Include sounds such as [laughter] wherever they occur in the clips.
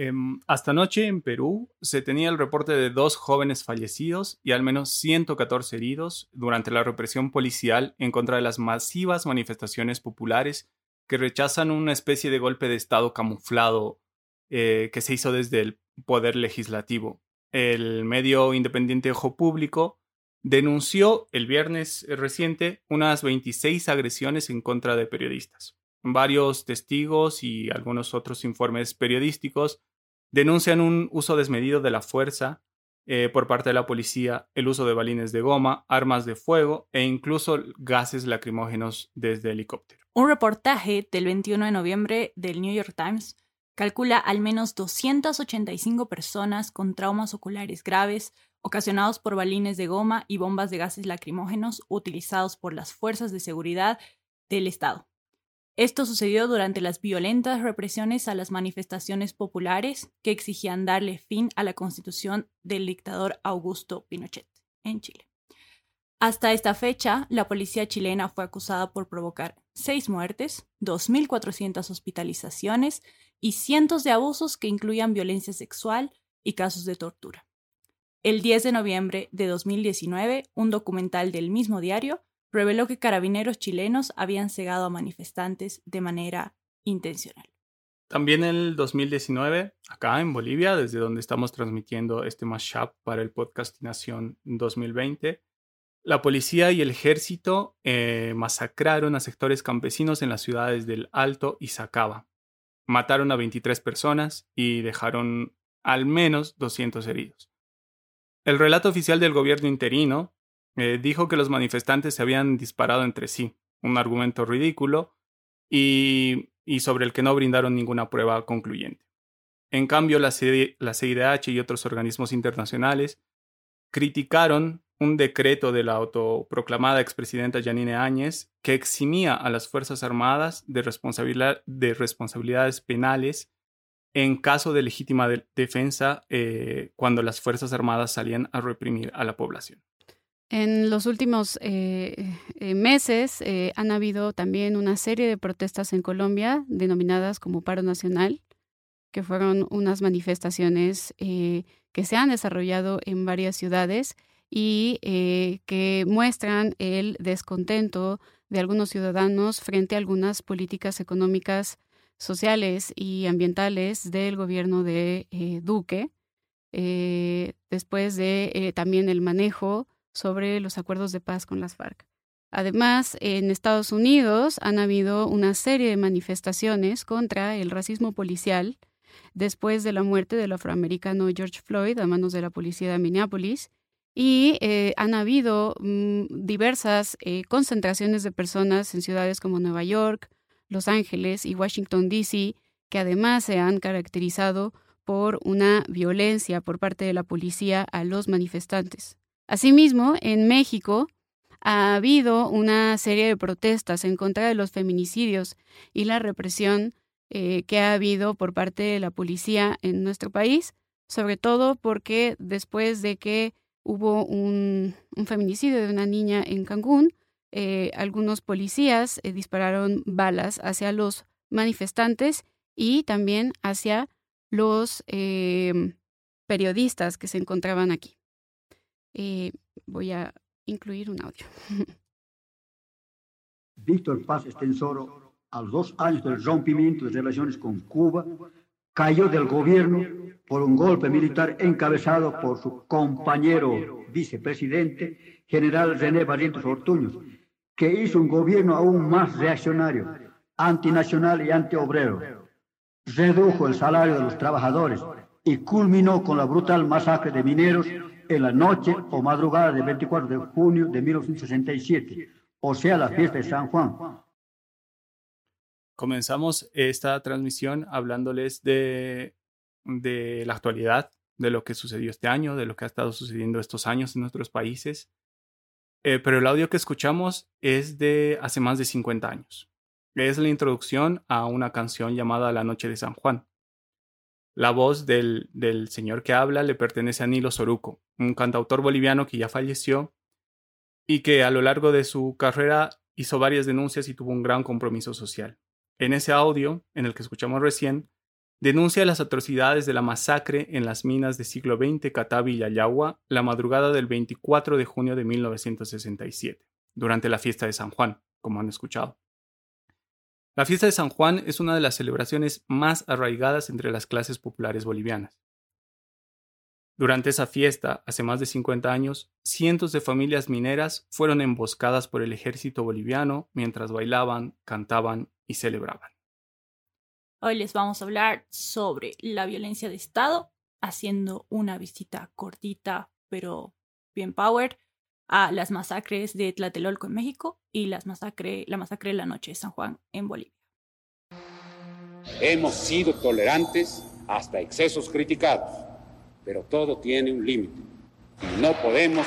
Em, hasta anoche en Perú se tenía el reporte de dos jóvenes fallecidos y al menos 114 heridos durante la represión policial en contra de las masivas manifestaciones populares que rechazan una especie de golpe de Estado camuflado eh, que se hizo desde el poder legislativo. El medio independiente Ojo Público denunció el viernes reciente unas 26 agresiones en contra de periodistas. Varios testigos y algunos otros informes periodísticos denuncian un uso desmedido de la fuerza eh, por parte de la policía, el uso de balines de goma, armas de fuego e incluso gases lacrimógenos desde helicóptero. Un reportaje del 21 de noviembre del New York Times calcula al menos 285 personas con traumas oculares graves ocasionados por balines de goma y bombas de gases lacrimógenos utilizados por las fuerzas de seguridad del Estado. Esto sucedió durante las violentas represiones a las manifestaciones populares que exigían darle fin a la constitución del dictador Augusto Pinochet en Chile. Hasta esta fecha, la policía chilena fue acusada por provocar seis muertes, 2.400 hospitalizaciones y cientos de abusos que incluían violencia sexual y casos de tortura. El 10 de noviembre de 2019, un documental del mismo diario reveló que carabineros chilenos habían cegado a manifestantes de manera intencional. También en el 2019, acá en Bolivia, desde donde estamos transmitiendo este mashup para el podcast Nación 2020, la policía y el ejército eh, masacraron a sectores campesinos en las ciudades del Alto y Sacaba. Mataron a 23 personas y dejaron al menos 200 heridos. El relato oficial del gobierno interino eh, dijo que los manifestantes se habían disparado entre sí, un argumento ridículo y, sobre el que no brindaron ninguna prueba concluyente. En cambio, la, CIDH y otros organismos internacionales criticaron un decreto de la autoproclamada expresidenta Janine Áñez que eximía a las Fuerzas Armadas de responsabilidades penales en caso de legítima defensa eh, cuando las Fuerzas Armadas salían a reprimir a la población. En los últimos eh, eh, meses eh, han habido también una serie de protestas en Colombia denominadas como paro nacional, que fueron unas manifestaciones que se han desarrollado en varias ciudades y que muestran el descontento de algunos ciudadanos frente a algunas políticas económicas, sociales y ambientales del gobierno de Duque, después de también el manejo sobre los acuerdos de paz con las FARC. Además, en Estados Unidos han habido una serie de manifestaciones contra el racismo policial después de la muerte del afroamericano George Floyd a manos de la policía de Minneapolis y eh, han habido mm, diversas eh, concentraciones de personas en ciudades como Nueva York, Los Ángeles y Washington, D.C., que además se han caracterizado por una violencia por parte de la policía a los manifestantes. Asimismo, en México ha habido una serie de protestas en contra de los feminicidios y la represión eh, que ha habido por parte de la policía en nuestro país, sobre todo porque después de que hubo un, feminicidio de una niña en Cancún, eh, algunos policías eh, dispararon balas hacia los manifestantes y también hacia los periodistas que se encontraban aquí. Eh, voy a incluir un audio. Víctor Paz Estensoro, a los dos años del rompimiento de relaciones con Cuba, cayó del gobierno por un golpe militar encabezado por su compañero vicepresidente, general René Barrientos Ortuños, que hizo un gobierno aún más reaccionario, antinacional y antiobrero. Redujo el salario de los trabajadores y culminó con la brutal masacre de mineros en la noche o madrugada del 24 de junio de 1967, o sea, la fiesta de San Juan. Comenzamos esta transmisión hablándoles de, de la actualidad, de lo que sucedió este año, de lo que ha estado sucediendo estos años en nuestros países. Eh, pero el audio que escuchamos es de hace más de 50 años. Es la introducción a una canción llamada La Noche de San Juan. La voz del, señor que habla le pertenece a Nilo Soruco, un cantautor boliviano que ya falleció y que a lo largo de su carrera hizo varias denuncias y tuvo un gran compromiso social. En ese audio, en el que escuchamos recién, denuncia las atrocidades de la masacre en las minas de siglo XX Catavi y Ayagua la madrugada del 24 de junio de 1967, durante la fiesta de San Juan, como han escuchado. La fiesta de San Juan es una de las celebraciones más arraigadas entre las clases populares bolivianas. Durante esa fiesta, hace más de 50 años, cientos de familias mineras fueron emboscadas por el ejército boliviano mientras bailaban, cantaban y celebraban. Hoy les vamos a hablar sobre la violencia de Estado, haciendo una visita cortita pero bien power a las masacres de Tlatelolco en México y las masacre, la masacre de la noche de San Juan en Bolivia. Hemos sido tolerantes hasta excesos criticados, pero todo tiene un límite. Y no podemos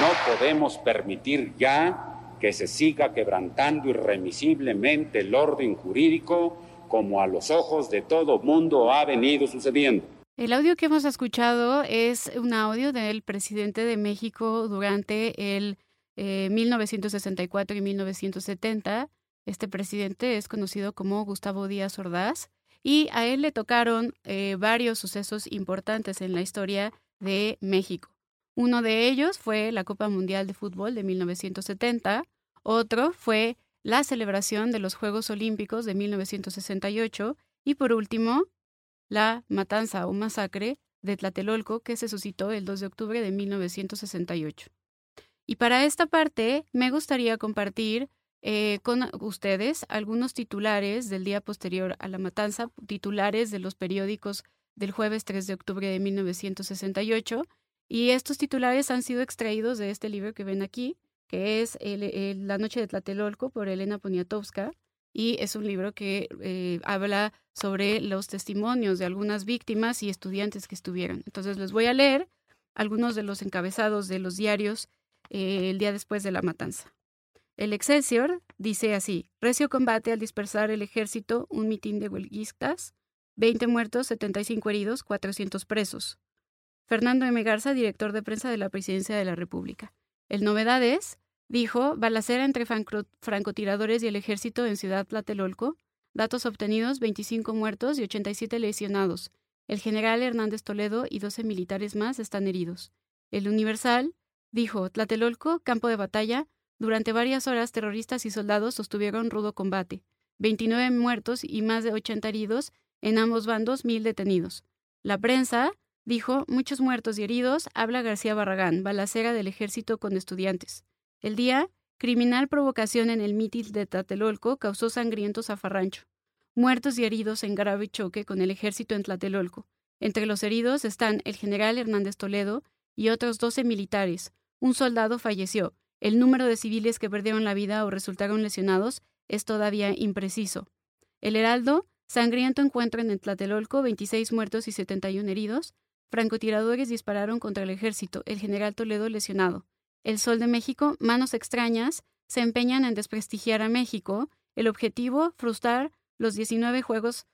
no podemos permitir ya que se siga quebrantando irremisiblemente el orden jurídico como a los ojos de todo mundo ha venido sucediendo. El audio que hemos escuchado es un audio del presidente de México durante el 1964 eh, y 1970. Este presidente es conocido como Gustavo Díaz Ordaz y a él le tocaron eh, varios sucesos importantes en la historia de México. Uno de ellos fue la Copa Mundial de Fútbol de 1970, otro fue la celebración de los Juegos Olímpicos de 1968 y por último, la matanza o masacre de Tlatelolco que se suscitó el 2 de octubre de 1968. Y para esta parte me gustaría compartir eh, con ustedes algunos titulares del día posterior a la matanza, titulares de los periódicos del jueves 3 de octubre de 1968 y estos titulares han sido extraídos de este libro que ven aquí, que es La Noche de Tlatelolco por Elena Poniatowska. Y es un libro que eh, habla sobre los testimonios de algunas víctimas y estudiantes que estuvieron. Entonces les voy a leer algunos de los encabezados de los diarios eh, el día después de la matanza. El Excelsior dice así, recio combate al dispersar el ejército, un mitin de huelguistas, 20 muertos, 75 heridos, 400 presos. Fernando M. Garza, director de prensa de la Presidencia de la República. El Novedades dijo balacera entre francotiradores y el ejército en Ciudad Tlatelolco. Datos obtenidos: 25 muertos y 87 lesionados. El general Hernández Toledo y 12 militares más están heridos. El Universal dijo Tlatelolco, campo de batalla. Durante varias horas, terroristas y soldados sostuvieron rudo combate. 29 muertos y más de 80 heridos, en ambos bandos mil detenidos. La prensa Dijo, muchos muertos y heridos, habla García Barragán, balacera del ejército con estudiantes. El día, criminal provocación en el mitil de Tlatelolco causó sangriento zafarrancho. Muertos y heridos en grave choque con el ejército en Tlatelolco. Entre los heridos están el general Hernández Toledo y otros doce militares. Un soldado falleció. El número de civiles que perdieron la vida o resultaron lesionados es todavía impreciso. El Heraldo, sangriento encuentro en Tlatelolco, 26 muertos y 71 heridos. Francotiradores dispararon contra el ejército, el general Toledo lesionado. El Sol de México, manos extrañas, se empeñan en desprestigiar a México. El objetivo, frustrar los 19 Juegos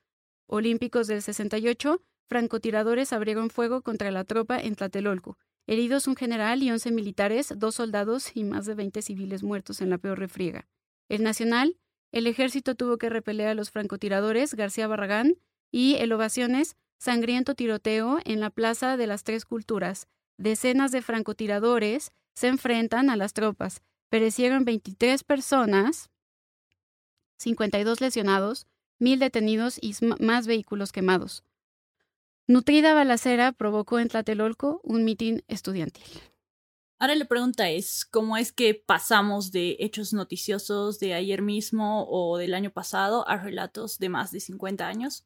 Olímpicos del 68. Francotiradores abrieron fuego contra la tropa en Tlatelolco. Heridos un general y 11 militares, dos soldados y más de 20 civiles muertos en la peor refriega. El Nacional, el ejército tuvo que repeler a los francotiradores García Barragán y el Ovaciones sangriento tiroteo en la Plaza de las Tres Culturas. Decenas de francotiradores se enfrentan a las tropas. Perecieron 23 personas, 52 lesionados, mil detenidos y más vehículos quemados. Nutrida balacera provocó en Tlatelolco un mitin estudiantil. Ahora la pregunta es, ¿cómo es que pasamos de hechos noticiosos de ayer mismo o del año pasado a relatos de más de 50 años?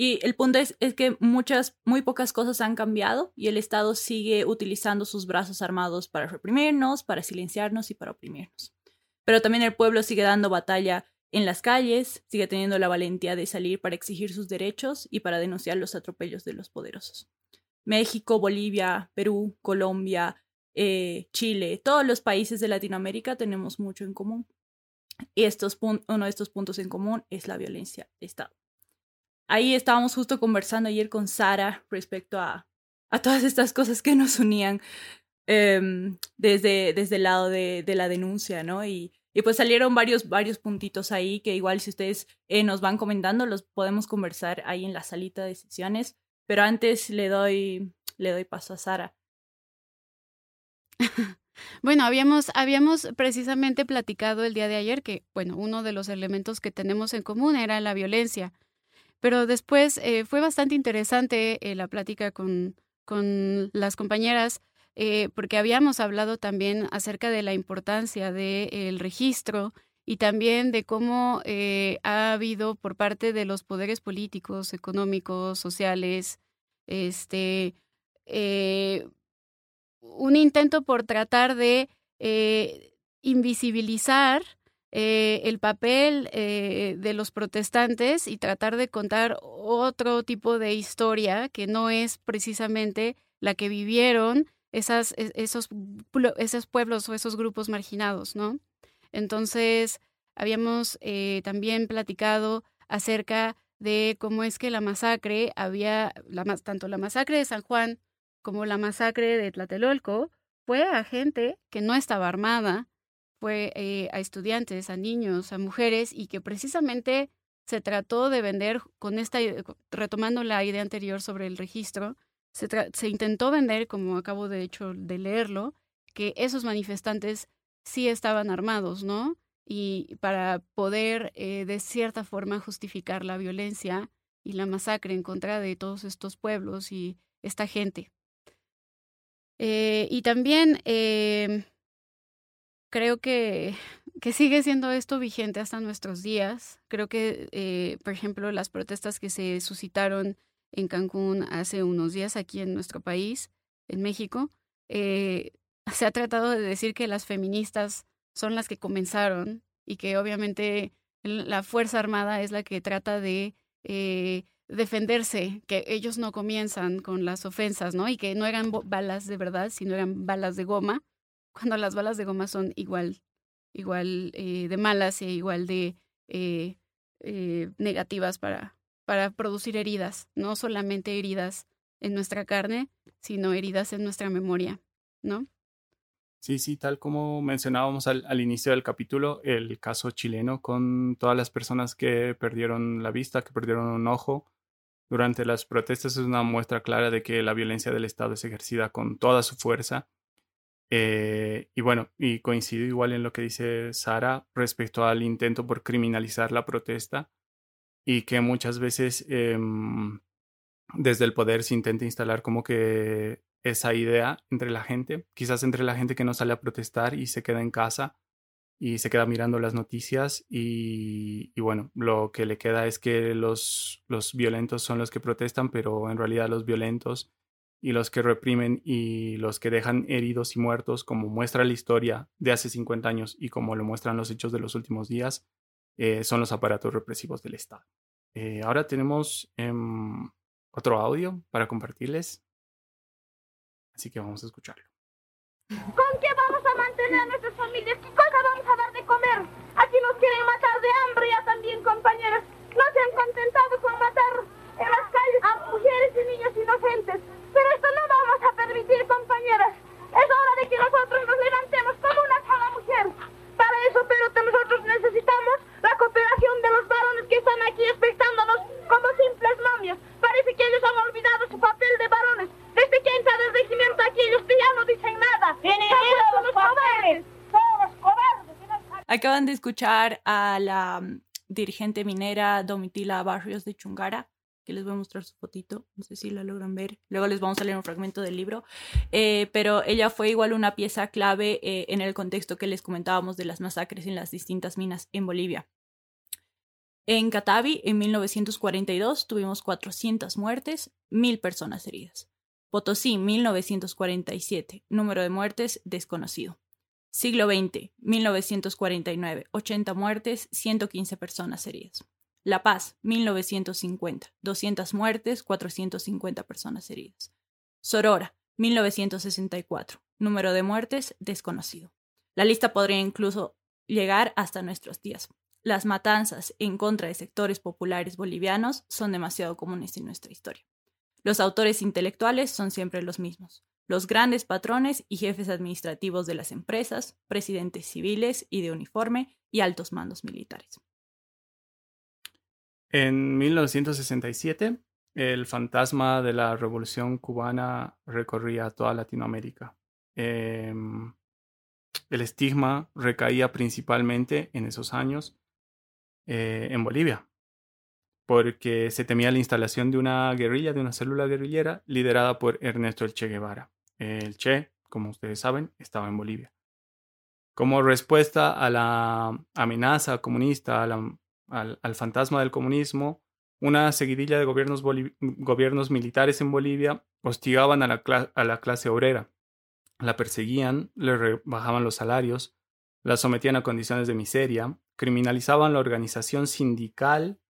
Y el punto es, que muchas, muy pocas cosas han cambiado y el Estado sigue utilizando sus brazos armados para reprimirnos, para silenciarnos y para oprimirnos. Pero también el pueblo sigue dando batalla en las calles, sigue teniendo la valentía de salir para exigir sus derechos y para denunciar los atropellos de los poderosos. México, Bolivia, Perú, Colombia, eh, Chile, todos los países de Latinoamérica tenemos mucho en común. Y estos uno de estos puntos en común es la violencia de Estado ahí estábamos justo conversando ayer con Sara respecto a, a todas estas cosas que nos unían em, desde, desde el lado de, de, la denuncia, ¿no? Y Y pues salieron varios, varios puntitos ahí que igual si ustedes eh, nos van comentando, los podemos conversar ahí en la salita de sesiones. Pero antes le doy, le doy paso a Sara. [laughs] Bueno, habíamos, habíamos precisamente platicado el día de ayer que, bueno, uno de los elementos que tenemos en común era la violencia. Pero después eh, fue bastante interesante eh, la plática con, con las compañeras, eh, porque habíamos hablado también acerca de la importancia del registro y también de cómo ha habido por parte de los poderes políticos, económicos, sociales, este, un intento por tratar de invisibilizar eh, el papel eh, de los protestantes y tratar de contar otro tipo de historia que no es precisamente la que vivieron esas, e, esos, esos pueblos o esos grupos marginados, ¿no? Entonces, habíamos también platicado acerca de cómo es que la masacre había, tanto la masacre de San Juan como la masacre de Tlatelolco, fue a gente que no estaba armada, fue eh, a estudiantes, a niños, a mujeres, y que precisamente se trató de vender con esta, retomando la idea anterior sobre el registro, se, se intentó vender, como acabo de hecho de leerlo, que esos manifestantes sí estaban armados, ¿no? Y para poder eh, de cierta forma justificar la violencia y la masacre en contra de todos estos pueblos y esta gente. Eh, y también eh, creo que, que, sigue siendo esto vigente hasta nuestros días. Creo que, eh, por ejemplo, las protestas que se suscitaron en Cancún hace unos días aquí en nuestro país, en México, eh, [laughs] se ha tratado de decir que las feministas son las que comenzaron y que obviamente la Fuerza Armada es la que trata de eh, defenderse, que ellos no comienzan con las ofensas, ¿no? Y que no eran balas de verdad, sino eran balas de goma, cuando las balas de goma son igual, igual eh, de malas e igual de eh, eh, negativas para, para producir heridas, no solamente heridas en nuestra carne, sino heridas en nuestra memoria, ¿no? Sí, sí, tal como mencionábamos al, al, inicio del capítulo, el caso chileno con todas las personas que perdieron la vista, que perdieron un ojo, durante las protestas es una muestra clara de que la violencia del Estado es ejercida con toda su fuerza. Eh, y bueno, y coincido igual en lo que dice Sara respecto al intento por criminalizar la protesta y que muchas veces em, desde el poder se intenta instalar como que esa idea entre la gente, quizás entre la gente que no sale a protestar y se queda en casa y se queda mirando las noticias y, bueno, lo que le queda es que los, los violentos son los que protestan, pero en realidad los violentos y los que reprimen y los que dejan heridos y muertos, como muestra la historia de hace 50 años y como lo muestran los hechos de los últimos días, eh, son los aparatos represivos del Estado. Eh, ahora tenemos em, otro audio para compartirles, así que vamos a escucharlo. ¿Con qué vamos a mantener a nuestras familias? comer. Aquí nos quieren matar de hambre ya también, compañeras. No se han contentado con matar en las calles a mujeres y niños inocentes. Pero esto no vamos a permitir, compañeras. Es hora de que nosotros nos levantemos como una sola mujer. Para eso, pero nosotros necesitamos la cooperación de los varones que están aquí expectándonos como simples momias. Parece que ellos han olvidado su papel de varones. Desde que entra del regimiento aquí, ellos ya no dicen nada. ¡Tienen los poderes! Acaban de escuchar a la dirigente minera Domitila Barrios de Chungara, que les voy a mostrar su fotito, no sé si la logran ver, luego les vamos a leer un fragmento del libro, eh, pero ella fue igual una pieza clave eh, en el contexto que les comentábamos de las masacres en las distintas minas en Bolivia. En Catavi, en 1942, tuvimos 400 muertes, 1.000 personas heridas. Potosí, 1947, número de muertes desconocido. Siglo XX, 1949, 80 muertes, 115 personas heridas. La Paz, 1950, 200 muertes, 450 personas heridas. Sorora, 1964, número de muertes desconocido. La lista podría incluso llegar hasta nuestros días. Las matanzas en contra de sectores populares bolivianos son demasiado comunes en nuestra historia. Los autores intelectuales son siempre los mismos, los grandes patrones y jefes administrativos de las empresas, presidentes civiles y de uniforme y altos mandos militares. En 1967, el fantasma de la revolución cubana recorría toda Latinoamérica. Em, el estigma recaía principalmente en esos años eh, en Bolivia, porque se temía la instalación de una guerrilla, de una célula guerrillera liderada por Ernesto El Che Guevara. El Che, como ustedes saben, estaba en Bolivia. Como respuesta a la amenaza comunista, al, fantasma del comunismo, una seguidilla de gobiernos, gobiernos militares en Bolivia hostigaban a la, a la clase obrera, la perseguían, le rebajaban los salarios, la sometían a condiciones de miseria, criminalizaban la organización sindical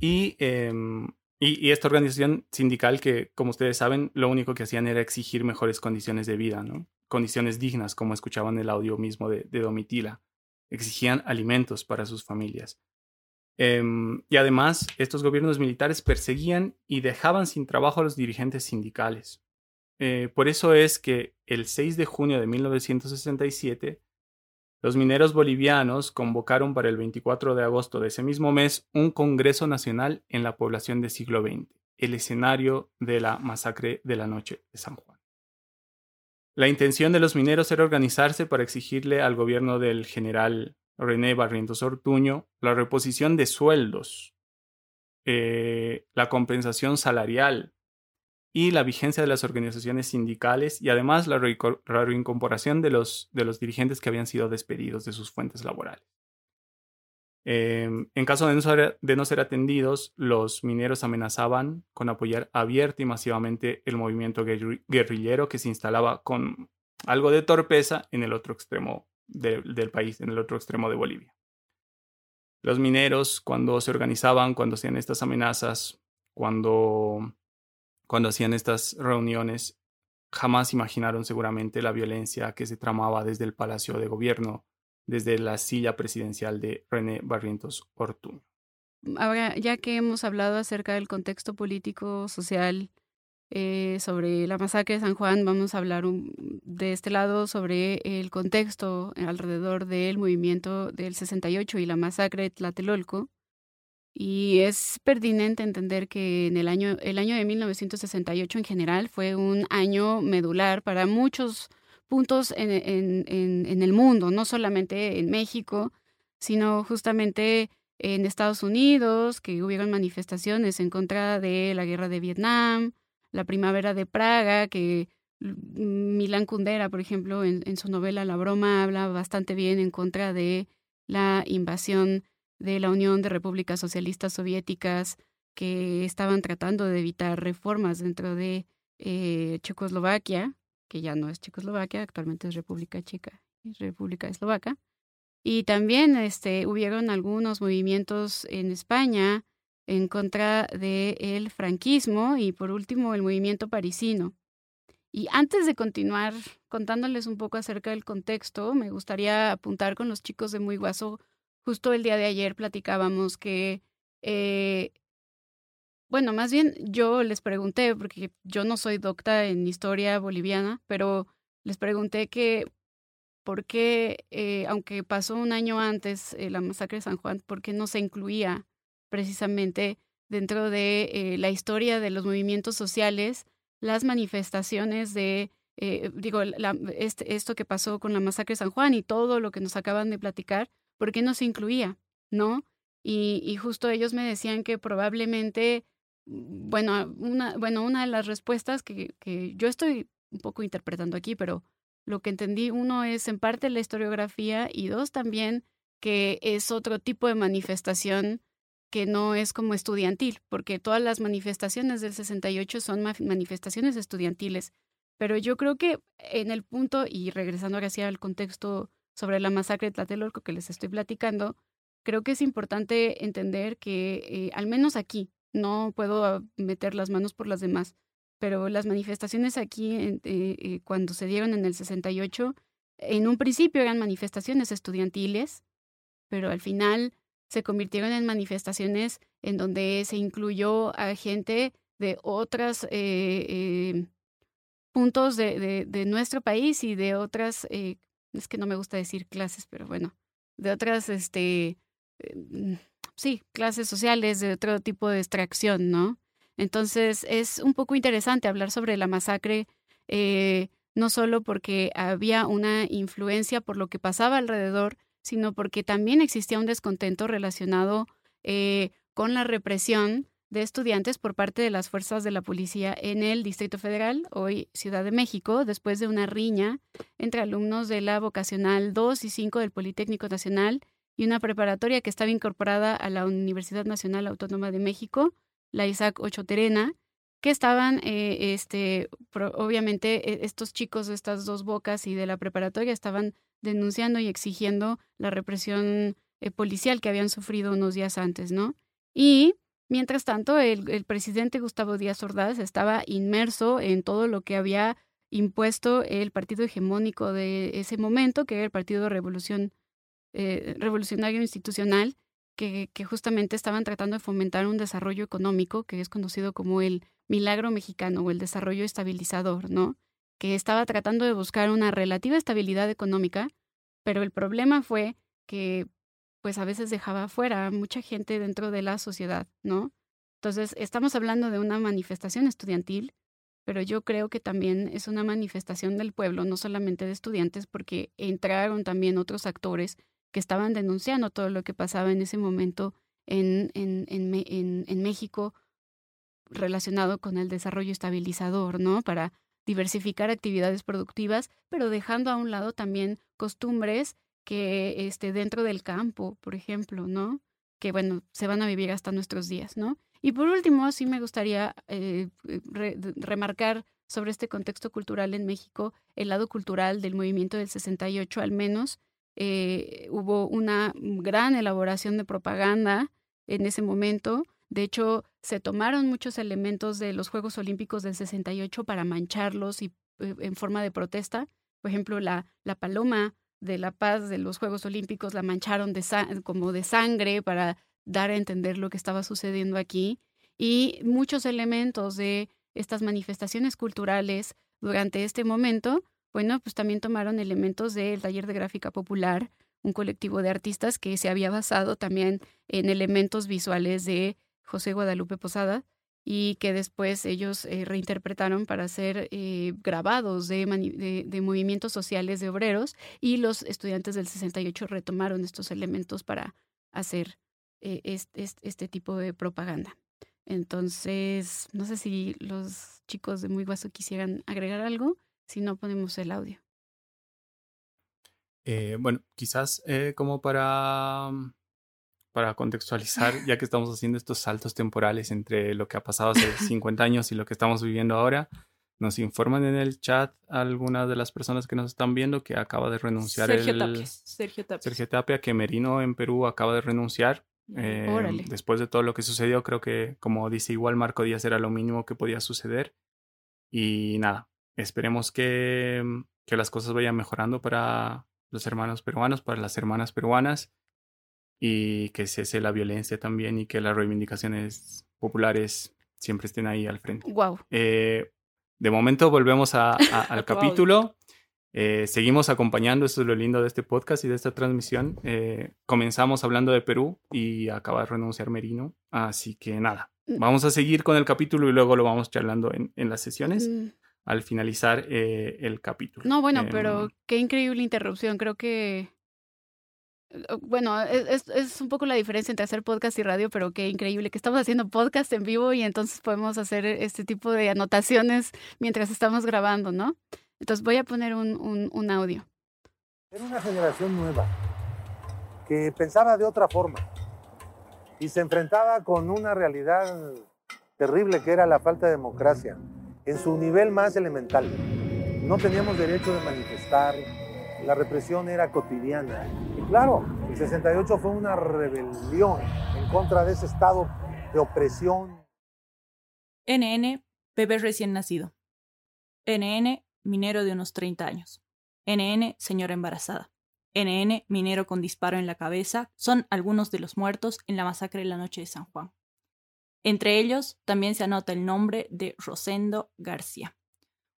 em, y, y, esta organización sindical que, como ustedes saben, lo único que hacían era exigir mejores condiciones de vida, ¿no? condiciones dignas, como escuchaban el audio mismo de, Domitila. Exigían alimentos para sus familias. Em, y además, estos gobiernos militares perseguían y dejaban sin trabajo a los dirigentes sindicales. Eh, por eso es que el 6 de junio de 1967, los mineros bolivianos convocaron para el 24 de agosto de ese mismo mes un Congreso Nacional en la población del siglo XX, el escenario de la masacre de la noche de San Juan. La intención de los mineros era organizarse para exigirle al gobierno del general René Barrientos Ortuño la reposición de sueldos, eh, la compensación salarial y la vigencia de las organizaciones sindicales y además la, reincorporación de los, dirigentes que habían sido despedidos de sus fuentes laborales. Em, en caso de no, ser, de no, ser, atendidos, los mineros amenazaban con apoyar abierta y masivamente el movimiento guerrillero que se instalaba con algo de torpeza en el otro extremo del país, en el otro extremo de Bolivia. Los mineros, cuando se organizaban, cuando hacían estas amenazas, cuando cuando hacían estas reuniones, jamás imaginaron seguramente la violencia que se tramaba desde el Palacio de Gobierno, desde la silla presidencial de René Barrientos Ortuño. Ahora, ya que hemos hablado acerca del contexto político, social, eh, sobre la masacre de San Juan, vamos a hablar de este lado sobre el contexto alrededor del movimiento del 68 y la masacre de Tlatelolco. Y es pertinente entender que en el año, el año de 1968 en general fue un año medular para muchos puntos en, en, en, el mundo, no solamente en México, sino justamente en Estados Unidos, que hubieron manifestaciones en contra de la guerra de Vietnam, la primavera de Praga, que Milán Kundera, por ejemplo, en, en su novela La broma habla bastante bien en contra de la invasión de la Unión de Repúblicas Socialistas Soviéticas que estaban tratando de evitar reformas dentro de eh, Checoslovaquia, que ya no es Checoslovaquia, actualmente es República Checa y República Eslovaca. Y también este, hubieron algunos movimientos en España en contra del franquismo y por último el movimiento parisino. Y antes de continuar contándoles un poco acerca del contexto, me gustaría apuntar con los chicos de Muy Guaso Justo el día de ayer platicábamos que, eh, bueno, más bien yo les pregunté, porque yo no soy docta en historia boliviana, pero les pregunté que por qué, eh, aunque pasó un año antes eh, la masacre de San Juan, por qué no se incluía precisamente dentro de la historia de los movimientos sociales las manifestaciones de, digo, este, esto que pasó con la masacre de San Juan y todo lo que nos acaban de platicar, ¿por qué no se incluía? ¿No? Y, y justo ellos me decían que probablemente, mm, bueno, una, bueno, una de las respuestas que, que yo estoy un poco interpretando aquí, pero lo que entendí, uno es en parte la historiografía y dos también que es otro tipo de manifestación que no es como estudiantil, porque todas las manifestaciones del 68 son manifestaciones estudiantiles. Pero yo creo que en el punto, y regresando ahora hacia el contexto sobre la masacre de Tlatelolco que les estoy platicando, creo que es importante entender que eh, al menos aquí, no puedo meter las manos por las demás, pero las manifestaciones aquí eh, eh, cuando se dieron en el 68, en un principio eran manifestaciones estudiantiles, pero al final se convirtieron en manifestaciones en donde se incluyó a gente de otros puntos de, nuestro país y de otras, es que no me gusta decir clases, pero bueno, de otras, este, sí, clases sociales, de otro tipo de extracción, ¿no? Entonces es un poco interesante hablar sobre la masacre, eh, no solo porque había una influencia por lo que pasaba alrededor, sino porque también existía un descontento relacionado eh, con la represión de estudiantes por parte de las fuerzas de la policía en el Distrito Federal, hoy Ciudad de México, después de una riña entre alumnos de la vocacional 2 y 5 del Politécnico Nacional y una preparatoria que estaba incorporada a la Universidad Nacional Autónoma de México, la Isaac Ocho Terena, que estaban, eh, este, obviamente, e, estos chicos de estas dos bocas y de la preparatoria estaban denunciando y exigiendo la represión eh, policial que habían sufrido unos días antes, ¿no? Y mientras tanto, el, presidente Gustavo Díaz Ordaz estaba inmerso en todo lo que había impuesto el partido hegemónico de ese momento, que era el Partido Revolución eh, revolucionario institucional que, justamente estaban tratando de fomentar un desarrollo económico que es conocido como el milagro mexicano o el desarrollo estabilizador, ¿no? Que estaba tratando de buscar una relativa estabilidad económica, pero el problema fue que pues a veces dejaba fuera mucha gente dentro de la sociedad, ¿no? Entonces, estamos hablando de una manifestación estudiantil, pero yo creo que también es una manifestación del pueblo, no solamente de estudiantes, porque entraron también otros actores que estaban denunciando todo lo que pasaba en ese momento en, en, en, en, México relacionado con el desarrollo estabilizador, ¿no? Para diversificar actividades productivas, pero dejando a un lado también costumbres que este, dentro del campo, por ejemplo, ¿no? Que, bueno, se van a vivir hasta nuestros días, ¿no? Y por último, sí me gustaría eh, remarcar sobre este contexto cultural en México, el lado cultural del movimiento del 68 al menos, eh, hubo una gran elaboración de propaganda en ese momento. De hecho, se tomaron muchos elementos de los Juegos Olímpicos del 68 para mancharlos y eh, en forma de protesta. Por ejemplo, la, la paloma de la paz de los Juegos Olímpicos la mancharon de como de sangre para dar a entender lo que estaba sucediendo aquí. Y muchos elementos de estas manifestaciones culturales durante este momento bueno, pues también tomaron elementos del taller de gráfica popular, un colectivo de artistas que se había basado también en elementos visuales de José Guadalupe Posada y que después ellos eh, reinterpretaron para hacer eh, grabados de, de, movimientos sociales de obreros y los estudiantes del 68 retomaron estos elementos para hacer este, este, tipo de propaganda. Entonces, no sé si los chicos de Muy Guaso quisieran agregar algo. Si no ponemos el audio. Bueno, quizás como para, mm, para contextualizar, [laughs] ya que estamos haciendo estos saltos temporales entre lo que ha pasado hace [laughs] 50 años y lo que estamos viviendo ahora, nos informan en el chat algunas de las personas que nos están viendo que acaba de renunciar Sergio el, Tapia. Sergio Tapia. Sergio Tapia, que Merino en Perú acaba de renunciar. Eh, después de todo lo que sucedió, creo que, como dice igual Marco Díaz, era lo mínimo que podía suceder. Y nada, Esperemos que, que las cosas vayan mejorando para los hermanos peruanos, para las hermanas peruanas y que cese la violencia también y que las reivindicaciones populares siempre estén ahí al frente. Wow. Eh, de momento volvemos a, [laughs] al capítulo. Eh, seguimos acompañando, eso es lo lindo de este podcast y de esta transmisión. Eh, comenzamos hablando de Perú y acaba de renunciar Merino. Así que nada, mm. vamos a seguir con el capítulo y luego lo vamos charlando en, en las sesiones. Mm al finalizar eh, el capítulo. No, bueno, pero em, qué increíble interrupción. Creo que, bueno, e, es, un poco la diferencia entre hacer podcast y radio, pero qué increíble que estamos haciendo podcast en vivo y entonces podemos hacer este tipo de anotaciones mientras estamos grabando, ¿no? Entonces voy a poner un audio. Era una generación nueva que pensaba de otra forma y se enfrentaba con una realidad terrible que era la falta de democracia en su nivel más elemental. No teníamos derecho de manifestar, la represión era cotidiana. Y claro, el 68 fue una rebelión en contra de ese estado de opresión. NN, bebé recién nacido. NN, minero de unos 30 años. NN, señora embarazada. NN, minero con disparo en la cabeza, son algunos de los muertos en la masacre de la noche de San Juan. Entre ellos también se anota el nombre de Rosendo García,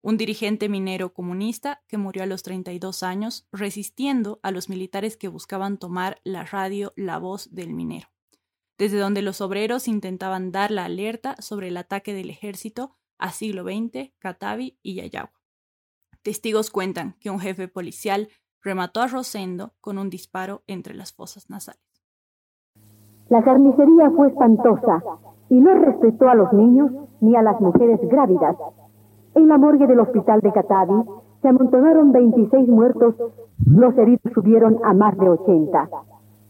un dirigente minero comunista que murió a los 32 años resistiendo a los militares que buscaban tomar la radio La Voz del Minero, desde donde los obreros intentaban dar la alerta sobre el ataque del ejército a siglo XX, Catavi y Yayagua. Testigos cuentan que un jefe policial remató a Rosendo con un disparo entre las fosas nasales. La carnicería fue espantosa y no respetó a los niños ni a las mujeres grávidas. En la morgue del hospital de Catavi se amontonaron 26 muertos, los heridos subieron a más de 80.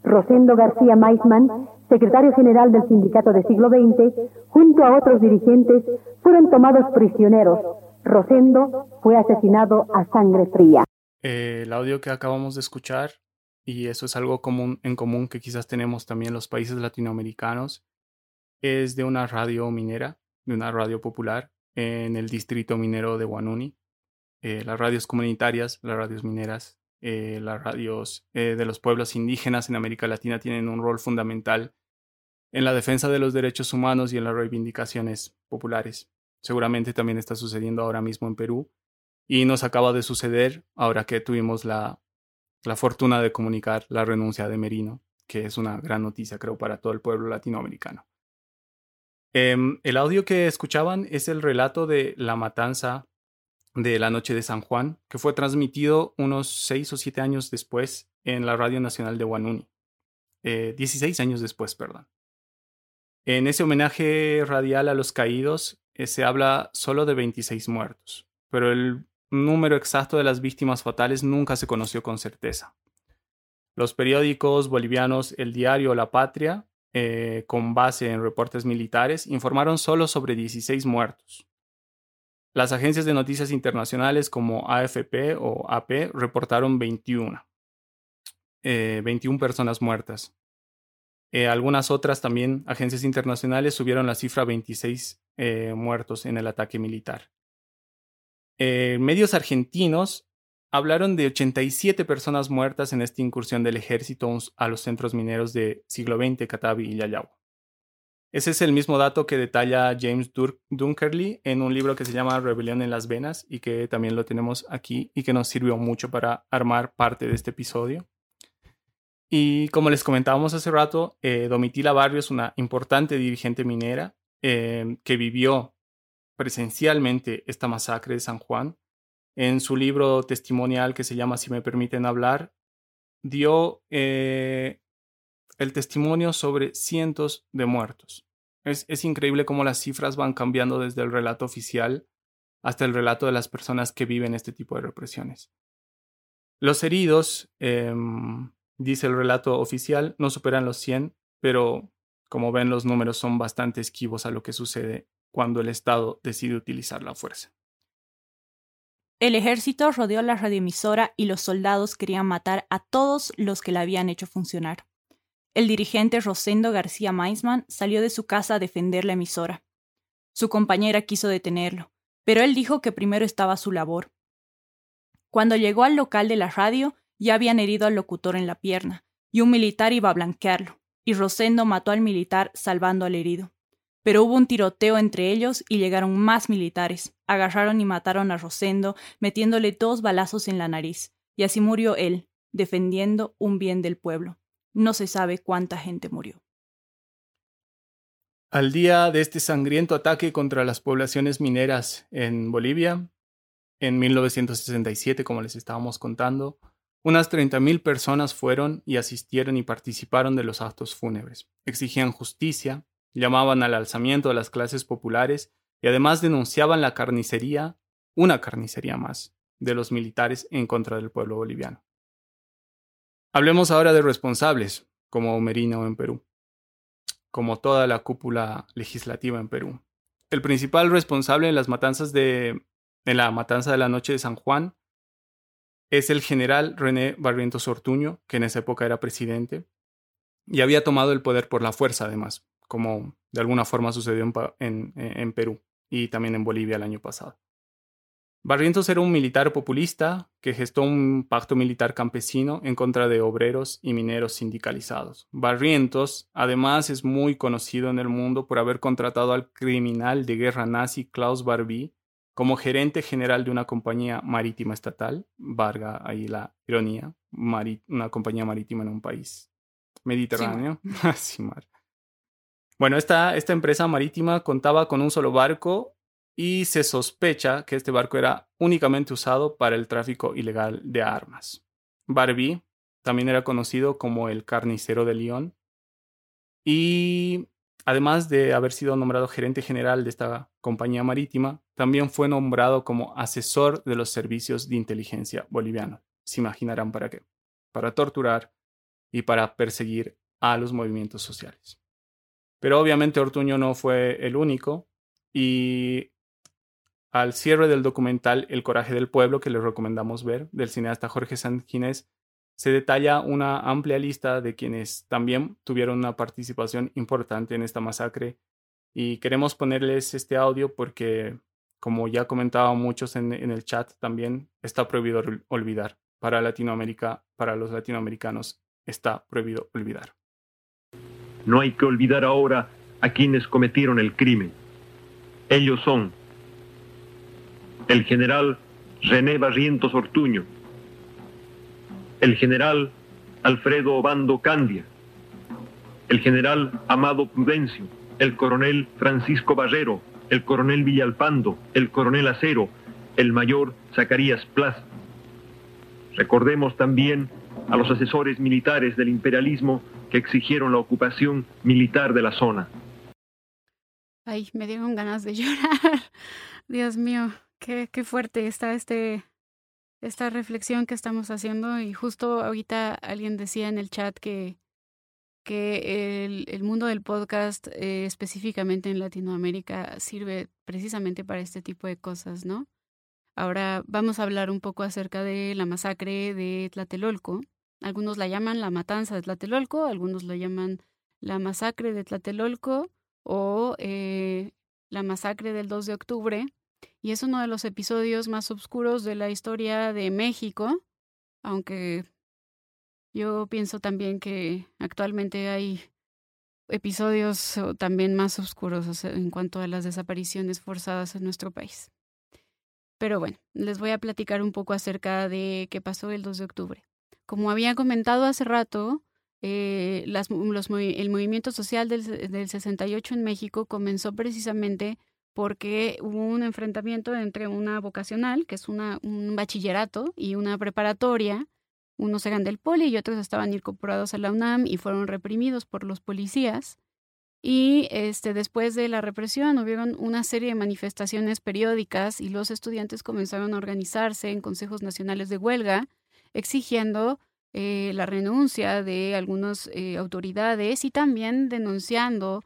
Rosendo García Maisman, secretario general del sindicato de siglo XX, junto a otros dirigentes, fueron tomados prisioneros. Rosendo fue asesinado a sangre fría. Eh, el audio que acabamos de escuchar, y eso es algo común, en común que quizás tenemos también los países latinoamericanos, es de una radio minera, de una radio popular en el distrito minero de Guanuni. Eh, las radios comunitarias, las radios mineras, eh, las radios de los pueblos indígenas en América Latina tienen un rol fundamental en la defensa de los derechos humanos y en las reivindicaciones populares. Seguramente también está sucediendo ahora mismo en Perú y nos acaba de suceder ahora que tuvimos la, la fortuna de comunicar la renuncia de Merino, que es una gran noticia creo para todo el pueblo latinoamericano. Em, el audio que escuchaban es el relato de la matanza de la noche de San Juan, que fue transmitido unos seis o siete años después en la Radio Nacional de Guanuni. Eh, 16 años después, perdón. En ese homenaje radial a los caídos eh, se habla solo de 26 muertos, pero el número exacto de las víctimas fatales nunca se conoció con certeza. Los periódicos bolivianos El Diario La Patria, eh, con base en reportes militares, informaron solo sobre 16 muertos. Las agencias de noticias internacionales como AFP o AP reportaron 21, 21 eh, personas muertas. Eh, algunas otras también, agencias internacionales, subieron la cifra a 26 eh, muertos en el ataque militar. Medios argentinos hablaron de 87 personas muertas en esta incursión del ejército a los centros mineros de siglo XX, Catavi y Yayau. Ese es el mismo dato que detalla James Dunkerley en un libro que se llama Rebelión en las Venas y que también lo tenemos aquí y que nos sirvió mucho para armar parte de este episodio. Y como les comentábamos hace rato, eh, Domitila Barrios, una importante dirigente minera eh, que vivió presencialmente esta masacre de San Juan, en su libro testimonial que se llama Si me permiten hablar, dio eh, el testimonio sobre cientos de muertos. Es, es, increíble cómo las cifras van cambiando desde el relato oficial hasta el relato de las personas que viven este tipo de represiones. Los heridos em, dice el relato oficial, no superan los 100, pero como ven los números son bastante esquivos a lo que sucede cuando el Estado decide utilizar la fuerza. El ejército rodeó la radioemisora y los soldados querían matar a todos los que la habían hecho funcionar. El dirigente Rosendo García Maisman salió de su casa a defender la emisora. Su compañera quiso detenerlo, pero él dijo que primero estaba su labor. Cuando llegó al local de la radio, ya habían herido al locutor en la pierna, y un militar iba a blanquearlo, y Rosendo mató al militar salvando al herido. Pero hubo un tiroteo entre ellos y llegaron más militares. Agarraron y mataron a Rosendo, metiéndole dos balazos en la nariz, y así murió él, defendiendo un bien del pueblo. No se sabe cuánta gente murió. Al día de este sangriento ataque contra las poblaciones mineras en Bolivia, en 1967, como les estábamos contando, unas 30.000 personas fueron y asistieron y participaron de los actos fúnebres. Exigían justicia, llamaban al alzamiento de las clases populares y además denunciaban la carnicería, una carnicería más, de los militares en contra del pueblo boliviano. Hablemos ahora de responsables, como Merino en Perú, como toda la cúpula legislativa en Perú. El principal responsable en las matanzas de, en la matanza de la noche de San Juan es el general René Barrientos Ortuño, que en esa época era presidente, y había tomado el poder por la fuerza, además, como de alguna forma sucedió en, en, Perú y también en Bolivia el año pasado. Barrientos era un militar populista que gestó un pacto militar campesino en contra de obreros y mineros sindicalizados. Barrientos, además, es muy conocido en el mundo por haber contratado al criminal de guerra nazi Klaus Barbie como gerente general de una compañía marítima estatal, Varga ahí la ironía, una compañía marítima en un país mediterráneo, [laughs] Bueno, esta, empresa marítima contaba con un solo barco y se sospecha que este barco era únicamente usado para el tráfico ilegal de armas. Barbie también era conocido como el carnicero de León y además de haber sido nombrado gerente general de esta compañía marítima, también fue nombrado como asesor de los servicios de inteligencia bolivianos. Se imaginarán para qué. Para torturar y para perseguir a los movimientos sociales. Pero obviamente Ortuño no fue el único y al cierre del documental El coraje del pueblo, que les recomendamos ver, del cineasta Jorge Sanginés, se detalla una amplia lista de quienes también tuvieron una participación importante en esta masacre y queremos ponerles este audio porque, como ya comentaban muchos en, en el chat también, está prohibido olvidar. Para Latinoamérica, para los latinoamericanos, está prohibido olvidar. No hay que olvidar ahora a quienes cometieron el crimen. Ellos son el general René Barrientos Ortuño, el general Alfredo Obando Candia, el general Amado Prudencio, el coronel Francisco Barrero, el coronel Villalpando, el coronel Acero, el mayor Zacarías Plaza. Recordemos también a los asesores militares del imperialismo que exigieron la ocupación militar de la zona. Ay, me dieron ganas de [laughs] llorar. Dios mío. Qué, qué fuerte está este, esta reflexión que estamos haciendo y justo ahorita alguien decía en el chat que, que el, el mundo del podcast eh, específicamente en Latinoamérica sirve precisamente para este tipo de cosas, ¿no? Ahora vamos a hablar un poco acerca de la masacre de Tlatelolco. Algunos la llaman la matanza de Tlatelolco, algunos la llaman la masacre de Tlatelolco o eh, la masacre del 2 de octubre y es uno de los episodios más oscuros de la historia de México, aunque yo pienso también que actualmente hay episodios también más oscuros en cuanto a las desapariciones forzadas en nuestro país. Pero bueno, les voy a platicar un poco acerca de qué pasó el 2 de octubre. Como había comentado hace rato, eh, el movimiento social del, del 68 en México comenzó precisamente porque hubo un enfrentamiento entre una vocacional, que es un bachillerato, y una preparatoria. Unos eran del poli y otros estaban incorporados a la UNAM y fueron reprimidos por los policías. Y este, después de la represión hubieron una serie de manifestaciones periódicas y los estudiantes comenzaron a organizarse en consejos nacionales de huelga, exigiendo eh, la renuncia de algunas eh, autoridades y también denunciando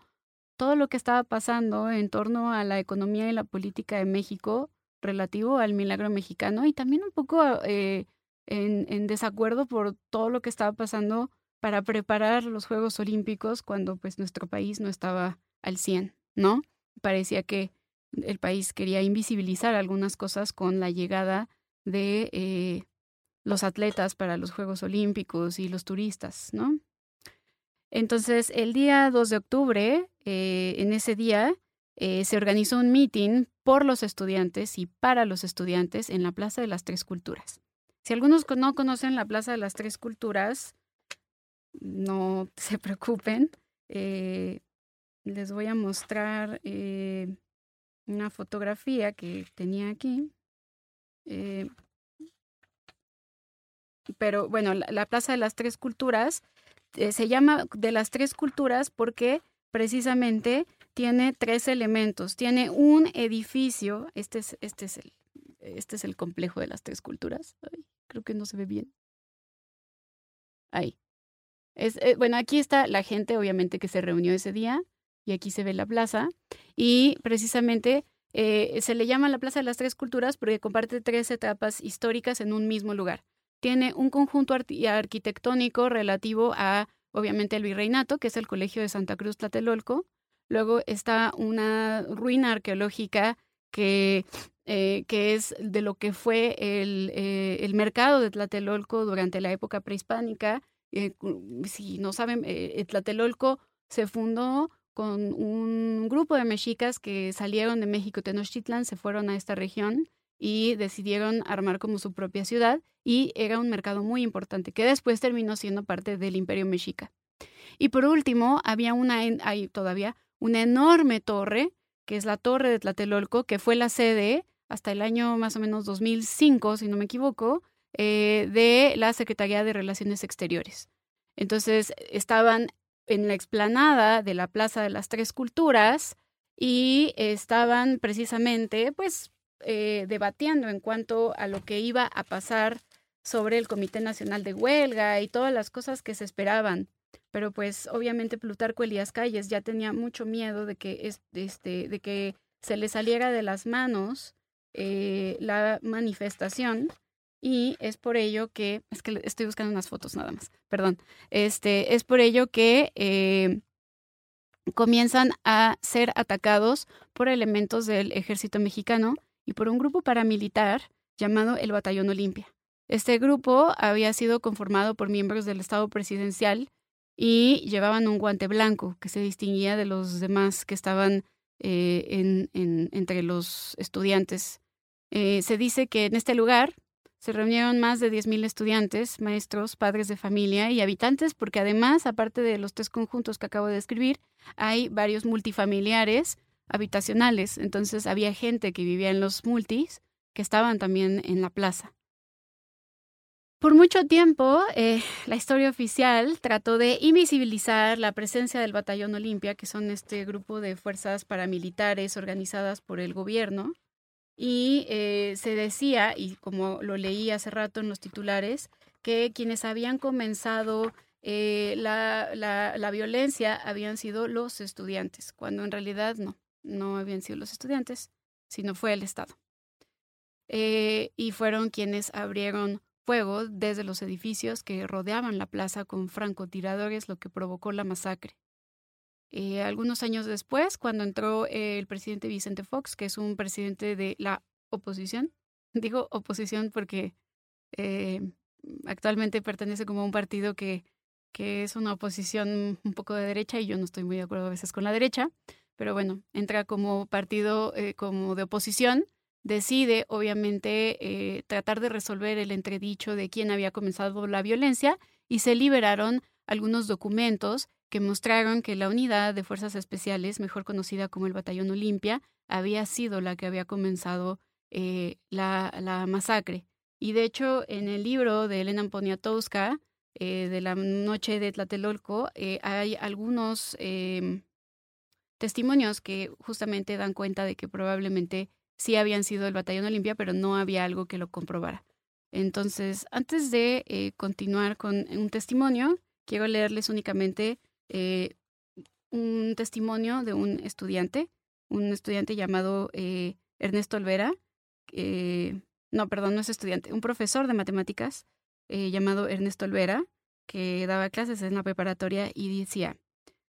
todo lo que estaba pasando en torno a la economía y la política de México relativo al milagro mexicano y también un poco eh, en, desacuerdo por todo lo que estaba pasando para preparar los Juegos Olímpicos cuando pues nuestro país no estaba al 100, ¿no? Parecía que el país quería invisibilizar algunas cosas con la llegada de los atletas para los Juegos Olímpicos y los turistas, ¿no? Entonces, el día 2 de octubre, eh, en ese día, eh, se organizó un meeting por los estudiantes y para los estudiantes en la Plaza de las Tres Culturas. Si algunos no conocen la Plaza de las Tres Culturas, no [laughs] se preocupen. Eh, les voy a mostrar una fotografía que tenía aquí. Pero bueno, la Plaza de las Tres Culturas eh, se llama de las tres culturas porque precisamente tiene tres elementos. Tiene un edificio, este es, este es, el, este es el complejo de las tres culturas. creo que no se ve bien. Ahí. Es, eh, bueno, aquí está la gente, obviamente, que se reunió ese día, y aquí se ve la plaza. Y precisamente eh, se le llama la Plaza de las Tres Culturas porque comparte tres etapas históricas en un mismo lugar tiene un conjunto arquitectónico relativo a, obviamente, el virreinato, que es el Colegio de Santa Cruz Tlatelolco. Luego está una ruina arqueológica que eh, que es de lo que fue el, eh, el, mercado de Tlatelolco durante la época prehispánica. Eh, si no saben, Tlatelolco se fundó con un grupo de mexicas que salieron de México Tenochtitlan, se fueron a esta región y decidieron armar como su propia ciudad y era un mercado muy importante que después terminó siendo parte del imperio mexica. Y por último, había una, todavía una enorme torre, que es la torre de Tlatelolco, que fue la sede hasta el año más o menos 2005, si no me equivoco, eh, de la Secretaría de Relaciones Exteriores. Entonces, estaban en la explanada de la Plaza de las Tres Culturas y estaban precisamente, pues, eh, debatiendo en cuanto a lo que iba a pasar sobre el Comité Nacional de Huelga y todas las cosas que se esperaban. Pero pues obviamente Plutarco Elías Calles ya tenía mucho miedo de que, este, de que se le saliera de las manos eh, la manifestación y es por ello que, es que estoy buscando unas fotos nada más, perdón, este, es por ello que eh, comienzan a ser atacados por elementos del ejército mexicano y por un grupo paramilitar llamado el Batallón Olimpia. Este grupo había sido conformado por miembros del Estado presidencial y llevaban un guante blanco que se distinguía de los demás que estaban eh, en, entre los estudiantes. Eh, se dice que en este lugar se reunieron más de 10.000 estudiantes, maestros, padres de familia y habitantes, porque además, aparte de los tres conjuntos que acabo de describir, hay varios multifamiliares habitacionales. Entonces había gente que vivía en los multis que estaban también en la plaza. Por mucho tiempo, eh, [laughs] la historia oficial trató de invisibilizar la presencia del Batallón Olimpia, que son este grupo de fuerzas paramilitares organizadas por el gobierno, y eh, se decía, y como lo leí hace rato en los titulares, que quienes habían comenzado eh, la, la, violencia habían sido los estudiantes, cuando en realidad no, no habían sido los estudiantes, sino fue el Estado. Eh, y fueron quienes abrieron fuego desde los edificios que rodeaban la plaza con francotiradores, lo que provocó la masacre. Eh, algunos años después, cuando entró el presidente Vicente Fox, que es un presidente de la oposición, [laughs] digo oposición porque eh, actualmente pertenece como a un partido que, que es una oposición un poco de derecha y yo no estoy muy de acuerdo a veces con la derecha, pero bueno, entra como partido eh, como de oposición, decide obviamente tratar de resolver el entredicho de quién había comenzado la violencia y se liberaron algunos documentos que mostraron que la unidad de fuerzas especiales, mejor conocida como el Batallón Olimpia, había sido la que había comenzado eh, la, la, masacre. Y de hecho, en el libro de Elena Poniatowska, eh, de la noche de Tlatelolco, eh, hay algunos em, testimonios que justamente dan cuenta de que probablemente sí habían sido el Batallón Olimpia, pero no había algo que lo comprobara. Entonces, antes de continuar con un testimonio, quiero leerles únicamente eh, un testimonio de un estudiante, un estudiante llamado eh, Ernesto Olvera, no, perdón, no es estudiante, un profesor de matemáticas eh, llamado Ernesto Olvera, que daba clases en la preparatoria y decía,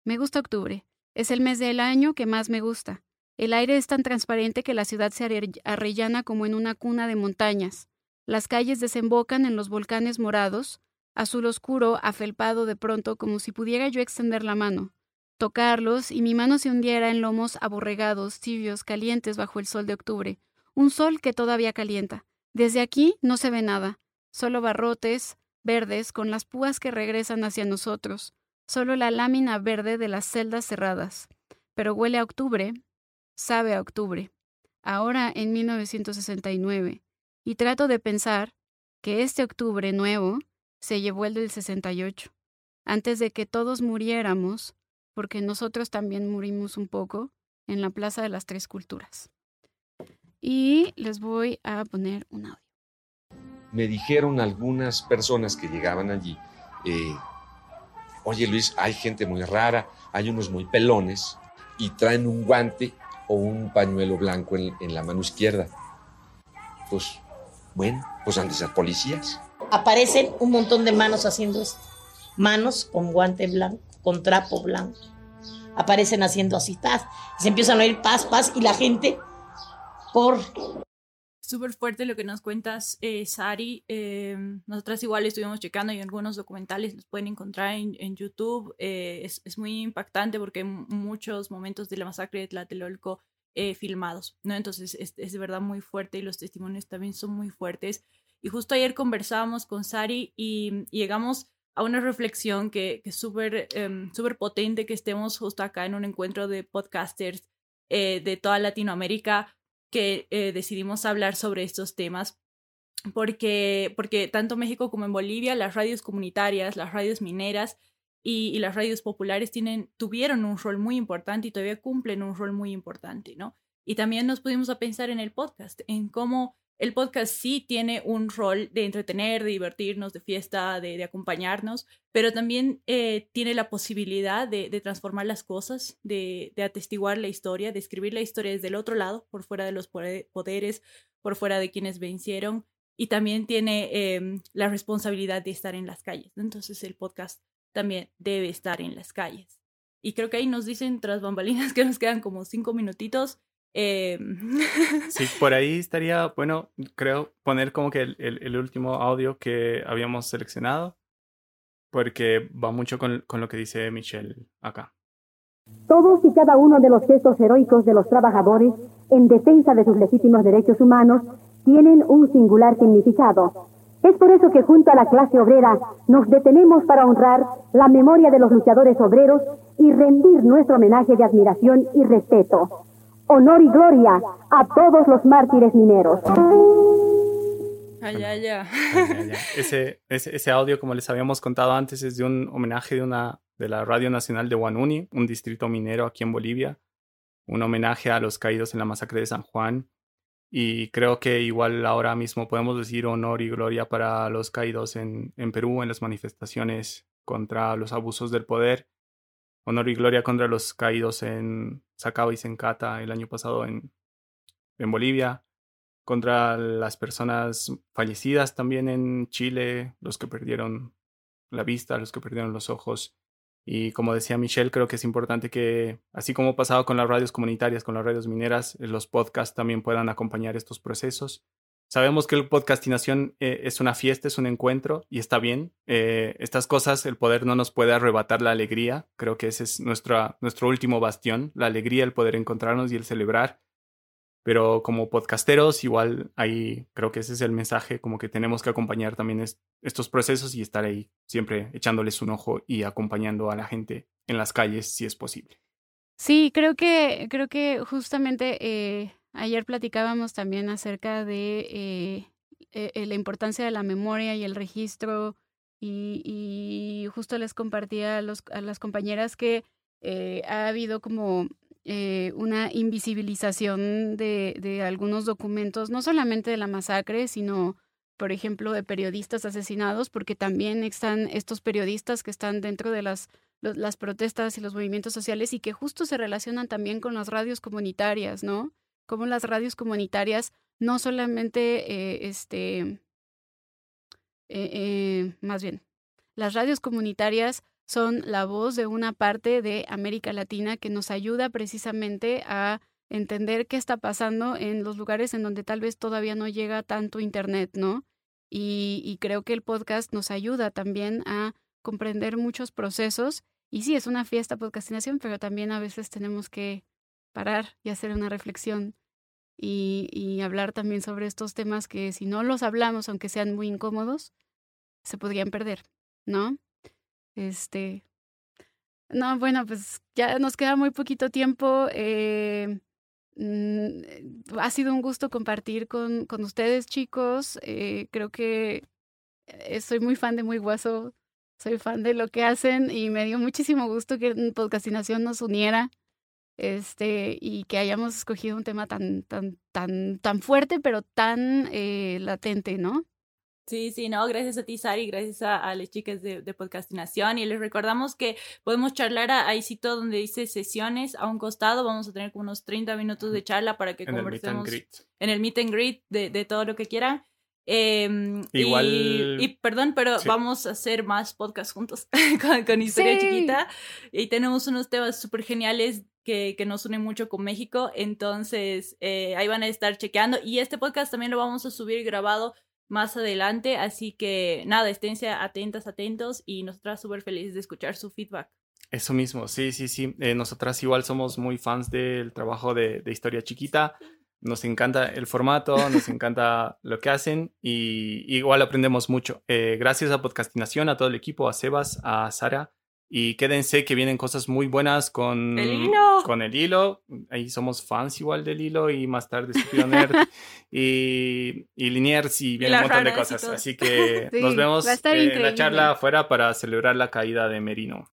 me gusta octubre, es el mes del año que más me gusta. El aire es tan transparente que la ciudad se arrellana como en una cuna de montañas. Las calles desembocan en los volcanes morados, azul oscuro, afelpado de pronto, como si pudiera yo extender la mano, tocarlos y mi mano se hundiera en lomos aborregados, tibios, calientes bajo el sol de octubre, un sol que todavía calienta. Desde aquí no se ve nada, solo barrotes verdes con las púas que regresan hacia nosotros, solo la lámina verde de las celdas cerradas. Pero huele a octubre, sabe a octubre. Ahora en 1969, y trato de pensar que este octubre nuevo se llevó el del 68, antes de que todos muriéramos, porque nosotros también murimos un poco en la Plaza de las Tres Culturas. Y les voy a poner un audio. Me dijeron algunas personas que llegaban allí, eh, oye Luis, hay gente muy rara, hay unos muy pelones y traen un guante o un pañuelo blanco en, la mano izquierda. Pues, bueno, pues han de ser policías aparecen un montón de manos haciendo esto. Manos con guante blanco, con trapo blanco. Aparecen haciendo así, y se empiezan a oír paz, paz, y la gente corre. Súper fuerte lo que nos cuentas, eh, Sari. Eh, nosotras igual estuvimos checando y algunos documentales los pueden encontrar en, YouTube. Eh, es, muy impactante porque hay muchos momentos de la masacre de Tlatelolco eh, filmados, ¿no? Entonces es, de verdad muy fuerte y los testimonios también son muy fuertes. Y justo ayer conversábamos con Sari y, llegamos a una reflexión que, que es súper eh, super potente que estemos justo acá en un encuentro de podcasters eh, de toda Latinoamérica que eh, decidimos hablar sobre estos temas porque, porque tanto México como en Bolivia las radios comunitarias, las radios mineras y, y, las radios populares tienen, tuvieron un rol muy importante y todavía cumplen un rol muy importante, ¿no? Y también nos pudimos a pensar en el podcast, en cómo el podcast sí tiene un rol de entretener, de divertirnos, de fiesta, de, acompañarnos, pero también eh, tiene la posibilidad de, transformar las cosas, de, atestiguar la historia, de escribir la historia desde el otro lado, por fuera de los poderes, por fuera de quienes vencieron, y también tiene eh, la responsabilidad de estar en las calles. Entonces el podcast también debe estar en las calles. Y creo que ahí nos dicen tras bambalinas [laughs] que nos quedan como cinco minutitos. Eh... [laughs] Sí, por ahí estaría, bueno, creo poner como que el, el, el, último audio que habíamos seleccionado, porque va mucho con, con lo que dice Michelle acá. Todos y cada uno de los gestos heroicos de los trabajadores en defensa de sus legítimos derechos humanos tienen un singular significado. Es por eso que junto a la clase obrera nos detenemos para honrar la memoria de los luchadores obreros y rendir nuestro homenaje de admiración y respeto honor y gloria a todos los mártires mineros. Ay, ay, ay. Ese, ese, ese, audio, como les habíamos contado antes, es de un homenaje de, una, de la Radio Nacional de Huanuni, un distrito minero aquí en Bolivia, un homenaje a los caídos en la masacre de San Juan. Y creo que igual ahora mismo podemos decir honor y gloria para los caídos en, en Perú en las manifestaciones contra los abusos del poder honor y gloria contra los caídos en Sacaba y Sencata el año pasado en, en Bolivia, contra las personas fallecidas también en Chile, los que perdieron la vista, los que perdieron los ojos. Y como decía Michelle, creo que es importante que, así como ha pasado con las radios comunitarias, con las radios mineras, los podcasts también puedan acompañar estos procesos Sabemos que el podcastinación eh, es una fiesta, es un encuentro y está bien. Eh, estas cosas, el poder no nos puede arrebatar la alegría. Creo que ese es nuestra, nuestro último bastión, la alegría, el poder encontrarnos y el celebrar. Pero como podcasteros, igual ahí creo que ese es el mensaje, como que tenemos que acompañar también es, estos procesos y estar ahí siempre echándoles un ojo y acompañando a la gente en las calles si es posible. Sí, creo que, creo que justamente eh, Ayer platicábamos también acerca de eh, eh, la importancia de la memoria y el registro y, y justo les compartía a, los, a las compañeras que eh, ha habido como eh, una invisibilización de, de algunos documentos, no solamente de la masacre, sino por ejemplo, de periodistas asesinados, porque también están estos periodistas que están dentro de las, las protestas y los movimientos sociales y que justo se relacionan también con las radios comunitarias, ¿no? Cómo las radios comunitarias no solamente, eh, este, eh, eh, más bien, las radios comunitarias son la voz de una parte de América Latina que nos ayuda precisamente a entender qué está pasando en los lugares en donde tal vez todavía no llega tanto Internet, ¿no? Y, y creo que el podcast nos ayuda también a comprender muchos procesos. Y sí, es una fiesta podcastinación, pero también a veces tenemos que parar y hacer una reflexión y, hablar también sobre estos temas que si no los hablamos, aunque sean muy incómodos, se podrían perder, ¿no? Este. No, bueno, pues ya nos queda muy poquito tiempo. Eh, mm, ha sido un gusto compartir con, con ustedes, chicos. Eh, creo que eh, soy muy fan de Muy Guaso. Soy fan de lo que hacen y me dio muchísimo gusto que Podcastinación nos uniera este, y que hayamos escogido un tema tan, tan, tan, tan fuerte, pero tan eh, latente, ¿no? Sí, sí, no, gracias a ti, Sari, gracias a, a las chicas de, de, Podcastinación. Y les recordamos que podemos charlar ahí sitio donde dice sesiones a un costado. Vamos a tener como unos 30 minutos de charla para que en conversemos el en el meet and greet de, de todo lo que quieran. Eh, Igual. Y, y, perdón, pero sí. vamos a hacer más podcasts juntos [laughs] con, con Historia Sí. Chiquita. Y tenemos unos temas súper geniales que, que nos une mucho con México. Entonces, eh, ahí van a estar chequeando. Y este podcast también lo vamos a subir grabado más adelante. Así que nada, esténse atentas, atentos y nosotras súper felices de escuchar su feedback. Eso mismo, sí, sí, sí. Eh, nosotras igual somos muy fans del trabajo de, de Historia Chiquita. Nos encanta el formato, nos encanta [laughs] lo que hacen y igual aprendemos mucho. Eh, gracias a Podcastinación, a todo el equipo, a Sebas, a Sara. Y quédense que vienen cosas muy buenas con el hilo. Con el hilo. Ahí somos fans igual del hilo y más tarde Stupido Nerd [laughs] y, y Liniers y viene un montón de cosas. Así que [laughs] Sí, nos vemos en la charla afuera para celebrar la caída de Merino.